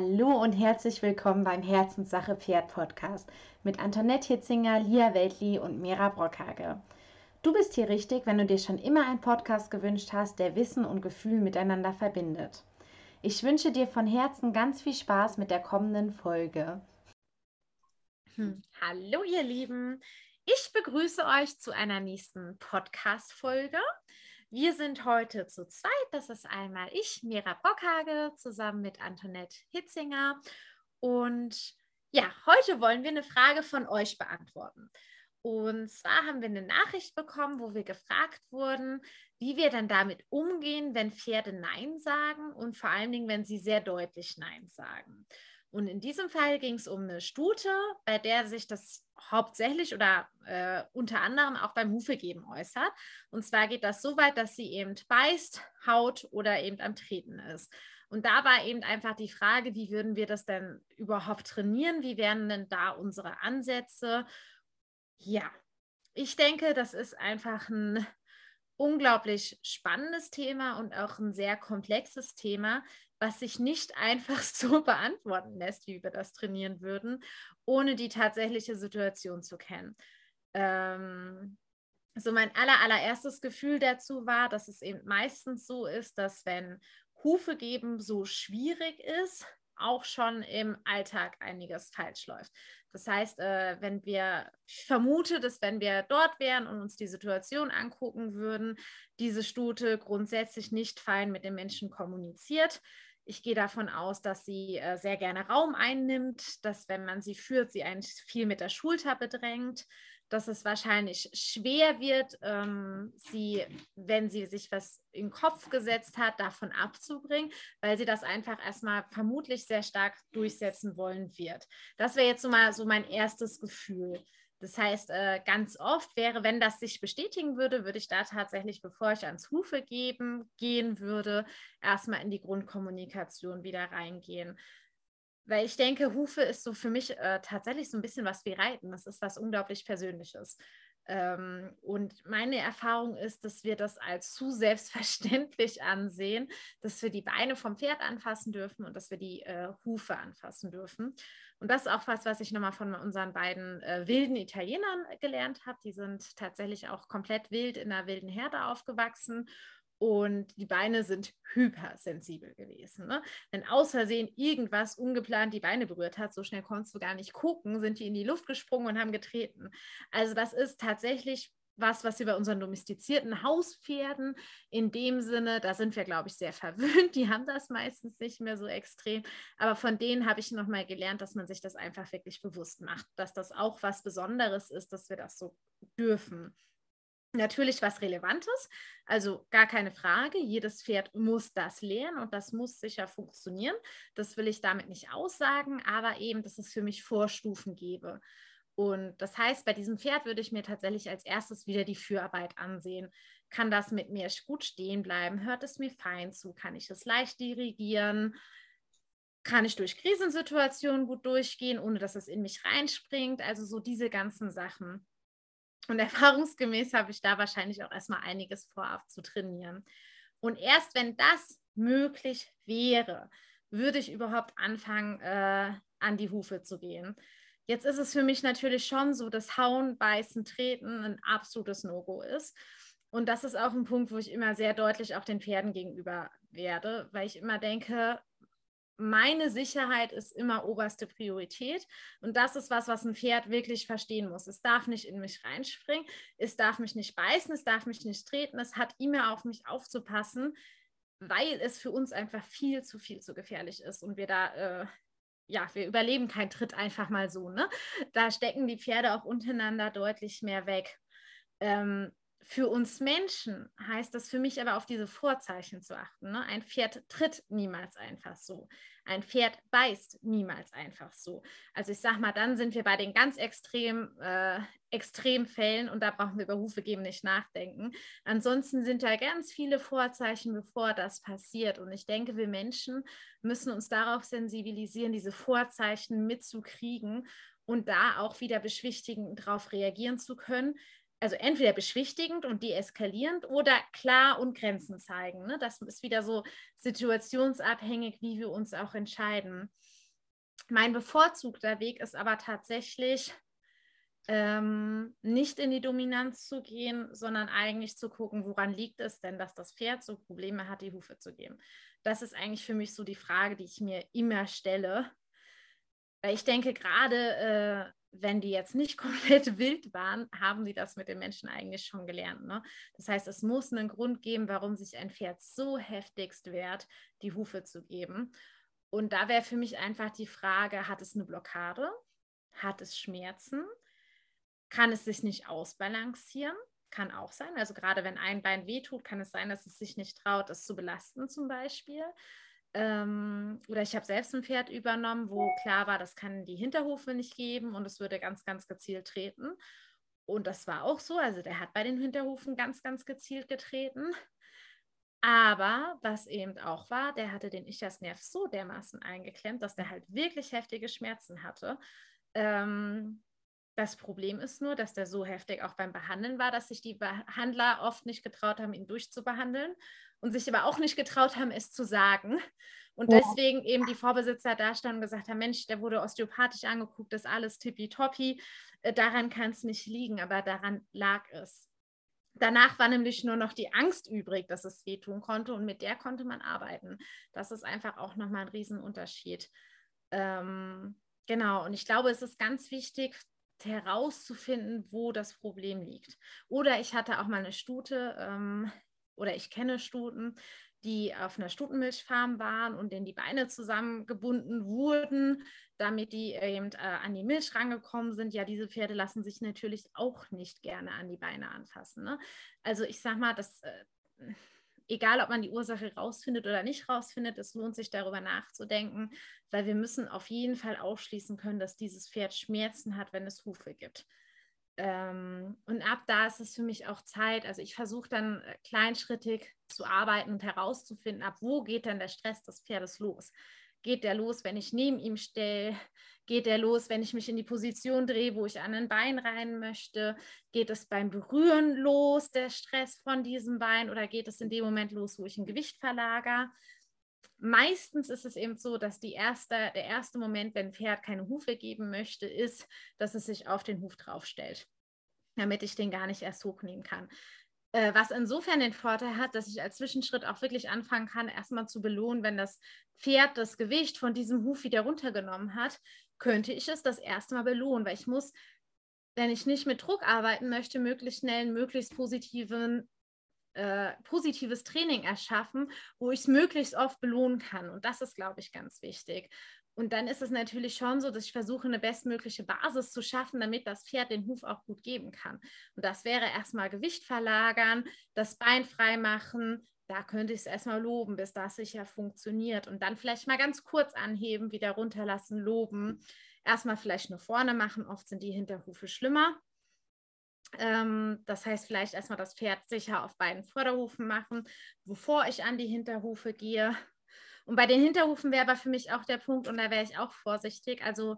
Hallo und herzlich willkommen beim Herzenssache Pferd Podcast mit Antoinette Hitzinger, Lia Weltli und Mira Brockhage. Du bist hier richtig, wenn du dir schon immer einen Podcast gewünscht hast, der Wissen und Gefühl miteinander verbindet. Ich wünsche dir von Herzen ganz viel Spaß mit der kommenden Folge. Hm. Hallo ihr Lieben, ich begrüße euch zu einer nächsten Podcast-Folge. Wir sind heute zu zweit. Das ist einmal ich, Mira Bockhage, zusammen mit Antoinette Hitzinger. Und ja, heute wollen wir eine Frage von euch beantworten. Und zwar haben wir eine Nachricht bekommen, wo wir gefragt wurden, wie wir dann damit umgehen, wenn Pferde Nein sagen und vor allen Dingen, wenn sie sehr deutlich Nein sagen. Und in diesem Fall ging es um eine Stute, bei der sich das hauptsächlich oder äh, unter anderem auch beim Hufegeben äußert. Und zwar geht das so weit, dass sie eben beißt, haut oder eben am Treten ist. Und da war eben einfach die Frage, wie würden wir das denn überhaupt trainieren? Wie wären denn da unsere Ansätze? Ja, ich denke, das ist einfach ein unglaublich spannendes Thema und auch ein sehr komplexes Thema, was sich nicht einfach so beantworten lässt, wie wir das trainieren würden, ohne die tatsächliche Situation zu kennen. Ähm, so mein aller, allererstes Gefühl dazu war, dass es eben meistens so ist, dass wenn Hufe geben so schwierig ist, auch schon im Alltag einiges falsch läuft. Das heißt, äh, wenn wir, ich vermute, dass wenn wir dort wären und uns die Situation angucken würden, diese Stute grundsätzlich nicht fein mit den Menschen kommuniziert. Ich gehe davon aus, dass sie äh, sehr gerne Raum einnimmt, dass wenn man sie führt, sie eigentlich viel mit der Schulter bedrängt, dass es wahrscheinlich schwer wird, ähm, sie, wenn sie sich was in den Kopf gesetzt hat, davon abzubringen, weil sie das einfach erstmal vermutlich sehr stark durchsetzen wollen wird. Das wäre jetzt so mal so mein erstes Gefühl. Das heißt, äh, ganz oft wäre, wenn das sich bestätigen würde, würde ich da tatsächlich, bevor ich ans Hufe geben gehen würde, erstmal in die Grundkommunikation wieder reingehen. Weil ich denke, Hufe ist so für mich äh, tatsächlich so ein bisschen was wie Reiten. Das ist was unglaublich Persönliches. Ähm, und meine Erfahrung ist, dass wir das als zu selbstverständlich ansehen, dass wir die Beine vom Pferd anfassen dürfen und dass wir die äh, Hufe anfassen dürfen. Und das ist auch was, was ich nochmal von unseren beiden äh, wilden Italienern gelernt habe. Die sind tatsächlich auch komplett wild in einer wilden Herde aufgewachsen und die Beine sind hypersensibel gewesen. Ne? Wenn aus Versehen irgendwas ungeplant die Beine berührt hat, so schnell konntest du gar nicht gucken, sind die in die Luft gesprungen und haben getreten. Also das ist tatsächlich was, was wir bei unseren domestizierten Hauspferden in dem Sinne, da sind wir, glaube ich, sehr verwöhnt. Die haben das meistens nicht mehr so extrem. Aber von denen habe ich nochmal gelernt, dass man sich das einfach wirklich bewusst macht, dass das auch was Besonderes ist, dass wir das so dürfen. Natürlich was Relevantes, also gar keine Frage. Jedes Pferd muss das lernen und das muss sicher funktionieren. Das will ich damit nicht aussagen, aber eben, dass es für mich Vorstufen gebe. Und das heißt, bei diesem Pferd würde ich mir tatsächlich als erstes wieder die Fürarbeit ansehen. Kann das mit mir gut stehen bleiben? Hört es mir fein zu? Kann ich es leicht dirigieren? Kann ich durch Krisensituationen gut durchgehen, ohne dass es in mich reinspringt? Also so diese ganzen Sachen. Und erfahrungsgemäß habe ich da wahrscheinlich auch erstmal einiges vorab zu trainieren. Und erst wenn das möglich wäre, würde ich überhaupt anfangen, äh, an die Hufe zu gehen. Jetzt ist es für mich natürlich schon so, dass Hauen, Beißen, Treten ein absolutes No-Go ist. Und das ist auch ein Punkt, wo ich immer sehr deutlich auch den Pferden gegenüber werde, weil ich immer denke, meine Sicherheit ist immer oberste Priorität. Und das ist was, was ein Pferd wirklich verstehen muss. Es darf nicht in mich reinspringen, es darf mich nicht beißen, es darf mich nicht treten, es hat immer auf mich aufzupassen, weil es für uns einfach viel zu viel zu gefährlich ist und wir da, äh, ja, wir überleben keinen Tritt einfach mal so. Ne? Da stecken die Pferde auch untereinander deutlich mehr weg. Ähm, für uns Menschen heißt das für mich aber auf diese Vorzeichen zu achten. Ne? Ein Pferd tritt niemals einfach so. Ein Pferd beißt niemals einfach so. Also ich sage mal, dann sind wir bei den ganz extrem, äh, Extremfällen und da brauchen wir über Hufe geben nicht nachdenken. Ansonsten sind da ganz viele Vorzeichen, bevor das passiert. Und ich denke, wir Menschen müssen uns darauf sensibilisieren, diese Vorzeichen mitzukriegen und da auch wieder beschwichtigen, darauf reagieren zu können also entweder beschwichtigend und deeskalierend oder klar und Grenzen zeigen. Ne? Das ist wieder so situationsabhängig, wie wir uns auch entscheiden. Mein bevorzugter Weg ist aber tatsächlich, ähm, nicht in die Dominanz zu gehen, sondern eigentlich zu gucken, woran liegt es denn, dass das Pferd so Probleme hat, die Hufe zu geben. Das ist eigentlich für mich so die Frage, die ich mir immer stelle. Weil ich denke, gerade äh, wenn die jetzt nicht komplett wild waren, haben sie das mit den Menschen eigentlich schon gelernt. Ne? Das heißt, es muss einen Grund geben, warum sich ein Pferd so heftigst wehrt, die Hufe zu geben. Und da wäre für mich einfach die Frage, hat es eine Blockade? Hat es Schmerzen? Kann es sich nicht ausbalancieren? Kann auch sein. Also gerade wenn ein Bein wehtut, kann es sein, dass es sich nicht traut, es zu belasten zum Beispiel. Ähm, oder ich habe selbst ein Pferd übernommen, wo klar war, das kann die Hinterhufe nicht geben und es würde ganz, ganz gezielt treten. Und das war auch so. Also der hat bei den Hinterhufen ganz, ganz gezielt getreten. Aber was eben auch war, der hatte den Ischiasnerv so dermaßen eingeklemmt, dass der halt wirklich heftige Schmerzen hatte. Ähm, das Problem ist nur, dass der so heftig auch beim Behandeln war, dass sich die Behandler oft nicht getraut haben, ihn durchzubehandeln und sich aber auch nicht getraut haben, es zu sagen. Und deswegen eben die Vorbesitzer da standen und gesagt haben, Mensch, der wurde osteopathisch angeguckt, das ist alles tippitoppi, äh, daran kann es nicht liegen, aber daran lag es. Danach war nämlich nur noch die Angst übrig, dass es wehtun konnte und mit der konnte man arbeiten. Das ist einfach auch nochmal ein Riesenunterschied. Ähm, genau, und ich glaube, es ist ganz wichtig herauszufinden, wo das Problem liegt. Oder ich hatte auch mal eine Stute, ähm, oder ich kenne Stuten, die auf einer Stutenmilchfarm waren und denen die Beine zusammengebunden wurden, damit die eben äh, an die Milch rangekommen sind. Ja, diese Pferde lassen sich natürlich auch nicht gerne an die Beine anfassen. Ne? Also ich sage mal, das, äh, egal ob man die Ursache rausfindet oder nicht rausfindet, es lohnt sich darüber nachzudenken, weil wir müssen auf jeden Fall ausschließen können, dass dieses Pferd Schmerzen hat, wenn es Hufe gibt. Ähm, und ab da ist es für mich auch Zeit. Also ich versuche dann äh, kleinschrittig zu arbeiten und herauszufinden, ab wo geht denn der Stress des Pferdes los. Geht der los, wenn ich neben ihm stelle? Geht der los, wenn ich mich in die Position drehe, wo ich an ein Bein rein möchte? Geht es beim Berühren los, der Stress von diesem Bein? Oder geht es in dem Moment los, wo ich ein Gewicht verlagere? meistens ist es eben so, dass erste, der erste Moment, wenn ein Pferd keine Hufe geben möchte, ist, dass es sich auf den Huf draufstellt, damit ich den gar nicht erst hochnehmen kann. Äh, was insofern den Vorteil hat, dass ich als Zwischenschritt auch wirklich anfangen kann, erstmal zu belohnen, wenn das Pferd das Gewicht von diesem Huf wieder runtergenommen hat, könnte ich es das erste Mal belohnen, weil ich muss, wenn ich nicht mit Druck arbeiten möchte, möglichst schnell einen möglichst positiven äh, positives Training erschaffen, wo ich es möglichst oft belohnen kann. Und das ist, glaube ich, ganz wichtig. Und dann ist es natürlich schon so, dass ich versuche, eine bestmögliche Basis zu schaffen, damit das Pferd den Huf auch gut geben kann. Und das wäre erstmal Gewicht verlagern, das Bein frei machen. Da könnte ich es erstmal loben, bis das sicher funktioniert. Und dann vielleicht mal ganz kurz anheben, wieder runterlassen, loben. Erstmal vielleicht nur vorne machen. Oft sind die Hinterhufe schlimmer. Ähm, das heißt, vielleicht erstmal das Pferd sicher auf beiden Vorderhufen machen, bevor ich an die Hinterhufe gehe. Und bei den Hinterhufen wäre aber für mich auch der Punkt, und da wäre ich auch vorsichtig. Also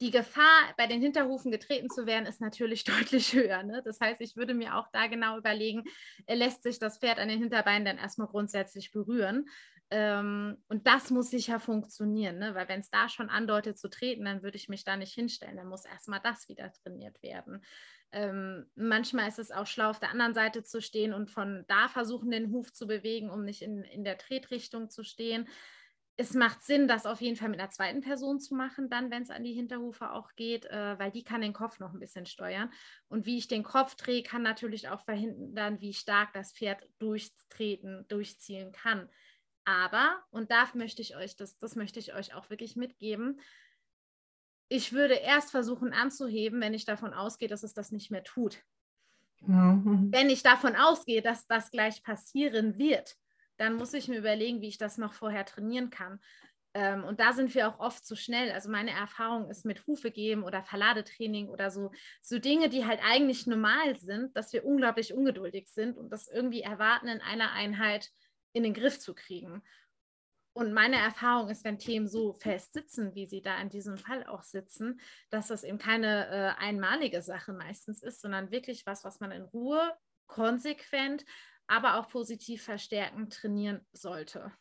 die Gefahr, bei den Hinterhufen getreten zu werden, ist natürlich deutlich höher. Ne? Das heißt, ich würde mir auch da genau überlegen, lässt sich das Pferd an den Hinterbeinen dann erstmal grundsätzlich berühren. Ähm, und das muss sicher funktionieren, ne? weil wenn es da schon andeutet zu treten, dann würde ich mich da nicht hinstellen. Dann muss erstmal das wieder trainiert werden. Ähm, manchmal ist es auch schlau, auf der anderen Seite zu stehen und von da versuchen, den Huf zu bewegen, um nicht in, in der Tretrichtung zu stehen. Es macht Sinn, das auf jeden Fall mit einer zweiten Person zu machen, dann, wenn es an die Hinterhufe auch geht, äh, weil die kann den Kopf noch ein bisschen steuern. Und wie ich den Kopf drehe, kann natürlich auch verhindern, wie stark das Pferd durchtreten, durchziehen kann. Aber, und da möchte ich euch, das, das möchte ich euch auch wirklich mitgeben, ich würde erst versuchen anzuheben, wenn ich davon ausgehe, dass es das nicht mehr tut. Mhm. Wenn ich davon ausgehe, dass das gleich passieren wird, dann muss ich mir überlegen, wie ich das noch vorher trainieren kann. Ähm, und da sind wir auch oft zu schnell. Also meine Erfahrung ist mit Hufe geben oder Verladetraining oder so, so Dinge, die halt eigentlich normal sind, dass wir unglaublich ungeduldig sind und das irgendwie erwarten in einer Einheit in den Griff zu kriegen. Und meine Erfahrung ist, wenn Themen so fest sitzen, wie sie da in diesem Fall auch sitzen, dass das eben keine äh, einmalige Sache meistens ist, sondern wirklich was, was man in Ruhe, konsequent, aber auch positiv verstärkend trainieren sollte.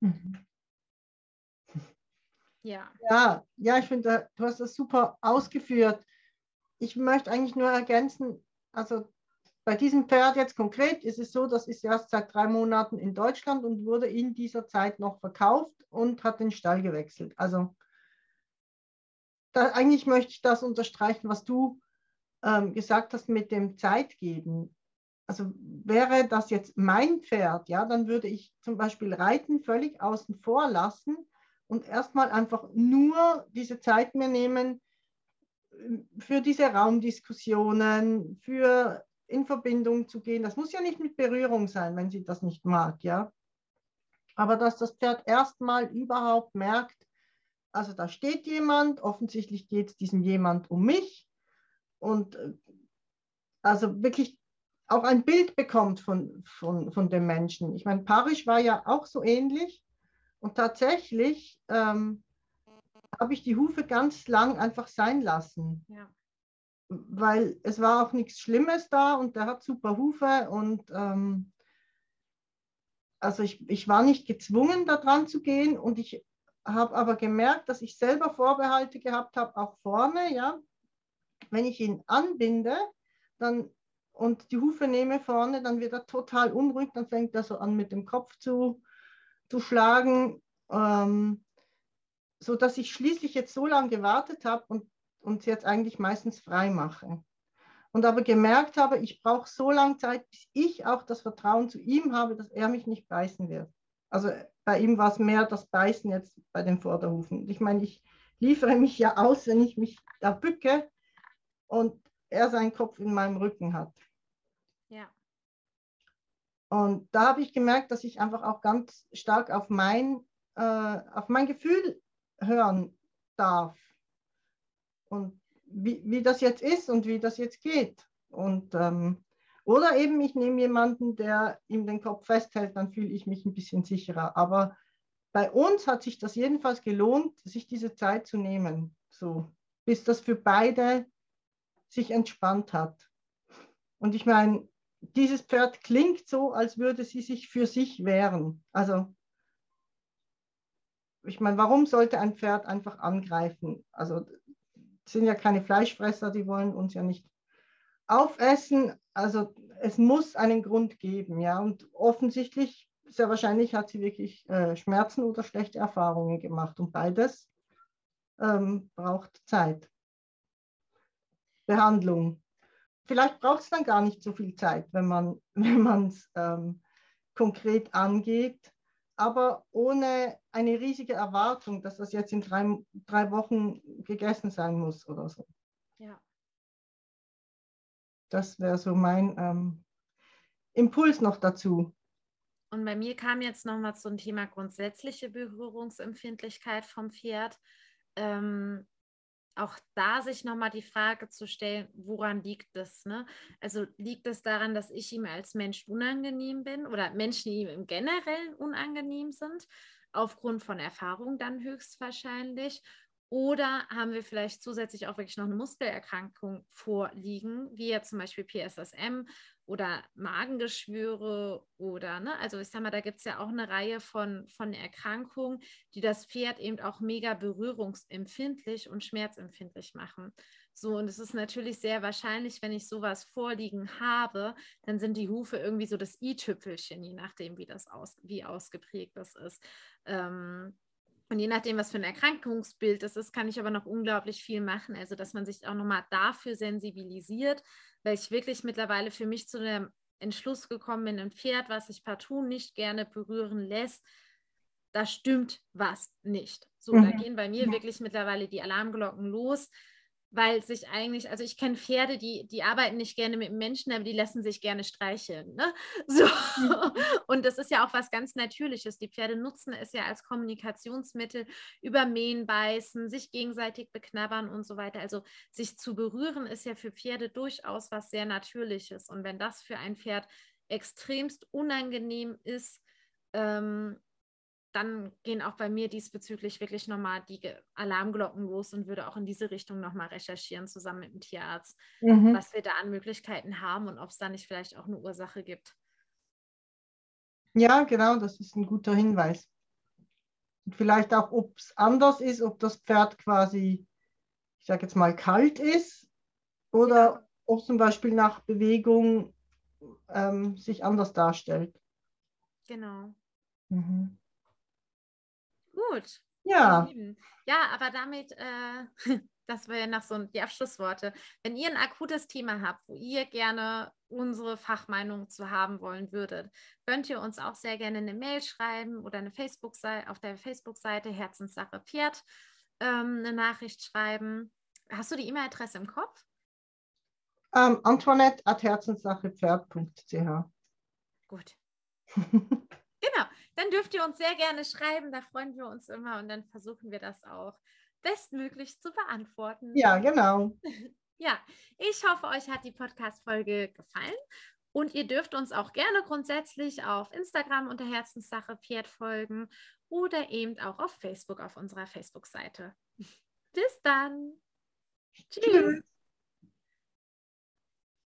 Mhm. Ja. Ja, ja ich finde, du hast das super ausgeführt. Ich möchte eigentlich nur ergänzen, also bei diesem Pferd jetzt konkret ist es so, das ist erst seit drei Monaten in Deutschland und wurde in dieser Zeit noch verkauft und hat den Stall gewechselt. Also da, eigentlich möchte ich das unterstreichen, was du ähm, gesagt hast mit dem Zeitgeben. Also wäre das jetzt mein Pferd, ja, dann würde ich zum Beispiel Reiten völlig außen vor lassen und erstmal einfach nur diese Zeit mir nehmen äh, für diese Raumdiskussionen, für in Verbindung zu gehen. Das muss ja nicht mit Berührung sein, wenn sie das nicht mag, ja. Aber dass das Pferd erstmal überhaupt merkt, also da steht jemand, offensichtlich geht es diesem jemand um mich und äh, also wirklich auch ein Bild bekommt von, von, von dem Menschen. Ich meine, Parisch war ja auch so ähnlich und tatsächlich ähm, habe ich die Hufe ganz lang einfach sein lassen. Ja weil es war auch nichts Schlimmes da und der hat super Hufe und ähm, also ich, ich war nicht gezwungen, da dran zu gehen und ich habe aber gemerkt, dass ich selber Vorbehalte gehabt habe, auch vorne, ja. Wenn ich ihn anbinde dann, und die Hufe nehme vorne, dann wird er total unruhig, dann fängt er so an mit dem Kopf zu, zu schlagen, ähm, sodass ich schließlich jetzt so lange gewartet habe und und jetzt eigentlich meistens frei mache. Und aber gemerkt habe, ich brauche so lange Zeit, bis ich auch das Vertrauen zu ihm habe, dass er mich nicht beißen wird. Also bei ihm war es mehr das Beißen jetzt bei den Vorderhufen. Ich meine, ich liefere mich ja aus, wenn ich mich da bücke und er seinen Kopf in meinem Rücken hat. Ja. Und da habe ich gemerkt, dass ich einfach auch ganz stark auf mein, äh, auf mein Gefühl hören darf und wie, wie das jetzt ist und wie das jetzt geht. Und, ähm, oder eben ich nehme jemanden, der ihm den Kopf festhält, dann fühle ich mich ein bisschen sicherer. Aber bei uns hat sich das jedenfalls gelohnt, sich diese Zeit zu nehmen, so bis das für beide sich entspannt hat. Und ich meine, dieses Pferd klingt so, als würde sie sich für sich wehren. Also ich meine, warum sollte ein Pferd einfach angreifen? Also sind ja keine Fleischfresser, die wollen uns ja nicht aufessen. Also es muss einen Grund geben, ja. Und offensichtlich, sehr wahrscheinlich hat sie wirklich äh, Schmerzen oder schlechte Erfahrungen gemacht. Und beides ähm, braucht Zeit. Behandlung. Vielleicht braucht es dann gar nicht so viel Zeit, wenn man es ähm, konkret angeht aber ohne eine riesige Erwartung, dass das jetzt in drei, drei Wochen gegessen sein muss oder so. Ja. Das wäre so mein ähm, Impuls noch dazu. Und bei mir kam jetzt nochmal zum Thema grundsätzliche Berührungsempfindlichkeit vom Pferd. Ähm, auch da sich nochmal die Frage zu stellen, woran liegt das? Ne? Also liegt es daran, dass ich ihm als Mensch unangenehm bin oder Menschen, die ihm im Generellen unangenehm sind, aufgrund von Erfahrung dann höchstwahrscheinlich? Oder haben wir vielleicht zusätzlich auch wirklich noch eine Muskelerkrankung vorliegen, wie jetzt zum Beispiel PSSM oder Magengeschwüre oder, ne, also ich sag mal, da gibt es ja auch eine Reihe von, von Erkrankungen, die das Pferd eben auch mega berührungsempfindlich und schmerzempfindlich machen. So, und es ist natürlich sehr wahrscheinlich, wenn ich sowas vorliegen habe, dann sind die Hufe irgendwie so das i-Tüpfelchen, je nachdem, wie das aus, wie ausgeprägt das ist. Ähm, und je nachdem, was für ein Erkrankungsbild das ist, kann ich aber noch unglaublich viel machen. Also, dass man sich auch nochmal dafür sensibilisiert, weil ich wirklich mittlerweile für mich zu dem Entschluss gekommen bin, ein Pferd, was sich partout nicht gerne berühren lässt, da stimmt was nicht. So, mhm. da gehen bei mir wirklich mittlerweile die Alarmglocken los weil sich eigentlich, also ich kenne Pferde, die, die arbeiten nicht gerne mit Menschen, aber die lassen sich gerne streicheln. Ne? So. Mhm. Und das ist ja auch was ganz Natürliches. Die Pferde nutzen es ja als Kommunikationsmittel, übermähen, beißen, sich gegenseitig beknabbern und so weiter. Also sich zu berühren ist ja für Pferde durchaus was sehr Natürliches. Und wenn das für ein Pferd extremst unangenehm ist, ähm, dann gehen auch bei mir diesbezüglich wirklich nochmal die Alarmglocken los und würde auch in diese Richtung nochmal recherchieren, zusammen mit dem Tierarzt, mhm. was wir da an Möglichkeiten haben und ob es da nicht vielleicht auch eine Ursache gibt. Ja, genau, das ist ein guter Hinweis. Und vielleicht auch, ob es anders ist, ob das Pferd quasi, ich sage jetzt mal, kalt ist oder ja. ob zum Beispiel nach Bewegung ähm, sich anders darstellt. Genau. Mhm. Gut. Ja. Ja, aber damit, äh, das wäre noch so die Abschlussworte. Wenn ihr ein akutes Thema habt, wo ihr gerne unsere Fachmeinung zu haben wollen würdet, könnt ihr uns auch sehr gerne eine Mail schreiben oder eine Facebook auf der Facebook-Seite Herzenssache Pferd ähm, eine Nachricht schreiben. Hast du die E-Mail-Adresse im Kopf? Ähm, Antoinette at herzenssachepferd.ch. Gut. Genau, dann dürft ihr uns sehr gerne schreiben, da freuen wir uns immer und dann versuchen wir das auch bestmöglich zu beantworten. Ja, genau. Ja, ich hoffe, euch hat die Podcast-Folge gefallen und ihr dürft uns auch gerne grundsätzlich auf Instagram unter Herzenssache Pferd folgen oder eben auch auf Facebook auf unserer Facebook-Seite. Bis dann. Tschüss. Tschüss.